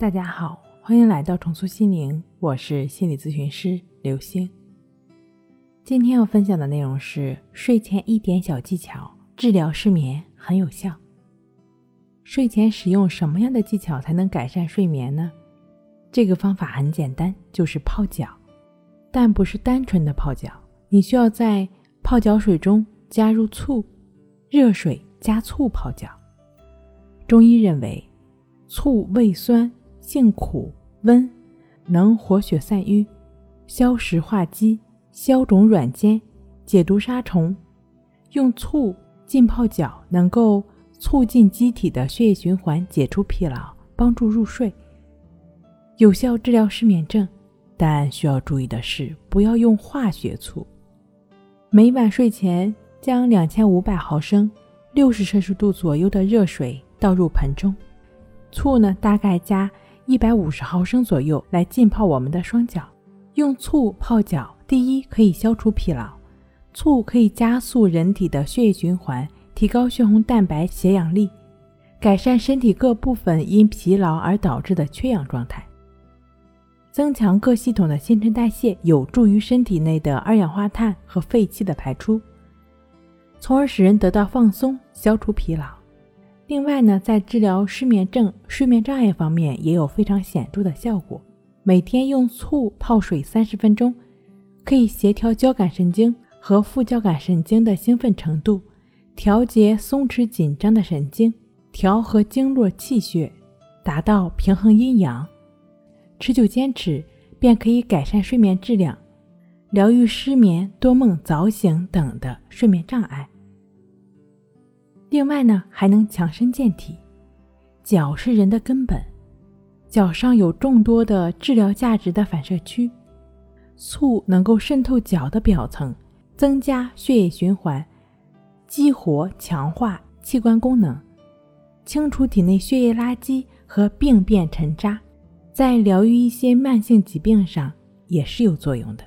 大家好，欢迎来到重塑心灵，我是心理咨询师刘星。今天要分享的内容是睡前一点小技巧，治疗失眠很有效。睡前使用什么样的技巧才能改善睡眠呢？这个方法很简单，就是泡脚，但不是单纯的泡脚，你需要在泡脚水中加入醋，热水加醋泡脚。中医认为，醋味酸。性苦温，能活血散瘀、消食化积、消肿软坚、解毒杀虫。用醋浸泡脚，能够促进机体的血液循环，解除疲劳，帮助入睡，有效治疗失眠症。但需要注意的是，不要用化学醋。每晚睡前将两千五百毫升（六十摄氏度左右的热水倒入盆中，醋呢，大概加。一百五十毫升左右来浸泡我们的双脚。用醋泡脚，第一可以消除疲劳，醋可以加速人体的血液循环，提高血红蛋白携氧力，改善身体各部分因疲劳而导致的缺氧状态，增强各系统的新陈代谢，有助于身体内的二氧化碳和废气的排出，从而使人得到放松，消除疲劳。另外呢，在治疗失眠症、睡眠障碍方面也有非常显著的效果。每天用醋泡水三十分钟，可以协调交感神经和副交感神经的兴奋程度，调节松弛紧张的神经，调和经络气血，达到平衡阴阳。持久坚持便可以改善睡眠质量，疗愈失眠、多梦、早醒等的睡眠障碍。另外呢，还能强身健体。脚是人的根本，脚上有众多的治疗价值的反射区，醋能够渗透脚的表层，增加血液循环，激活强化器官功能，清除体内血液垃圾和病变沉渣，在疗愈一些慢性疾病上也是有作用的。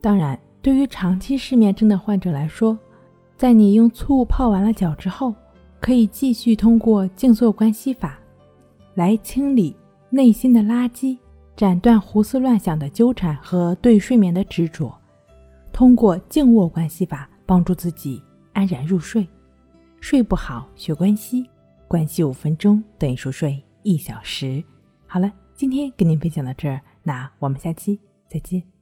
当然，对于长期失眠症的患者来说，在你用醋泡完了脚之后，可以继续通过静坐观息法来清理内心的垃圾，斩断胡思乱想的纠缠和对睡眠的执着。通过静卧观息法帮助自己安然入睡。睡不好学关息，关息五分钟等于熟睡一小时。好了，今天跟您分享到这儿，那我们下期再见。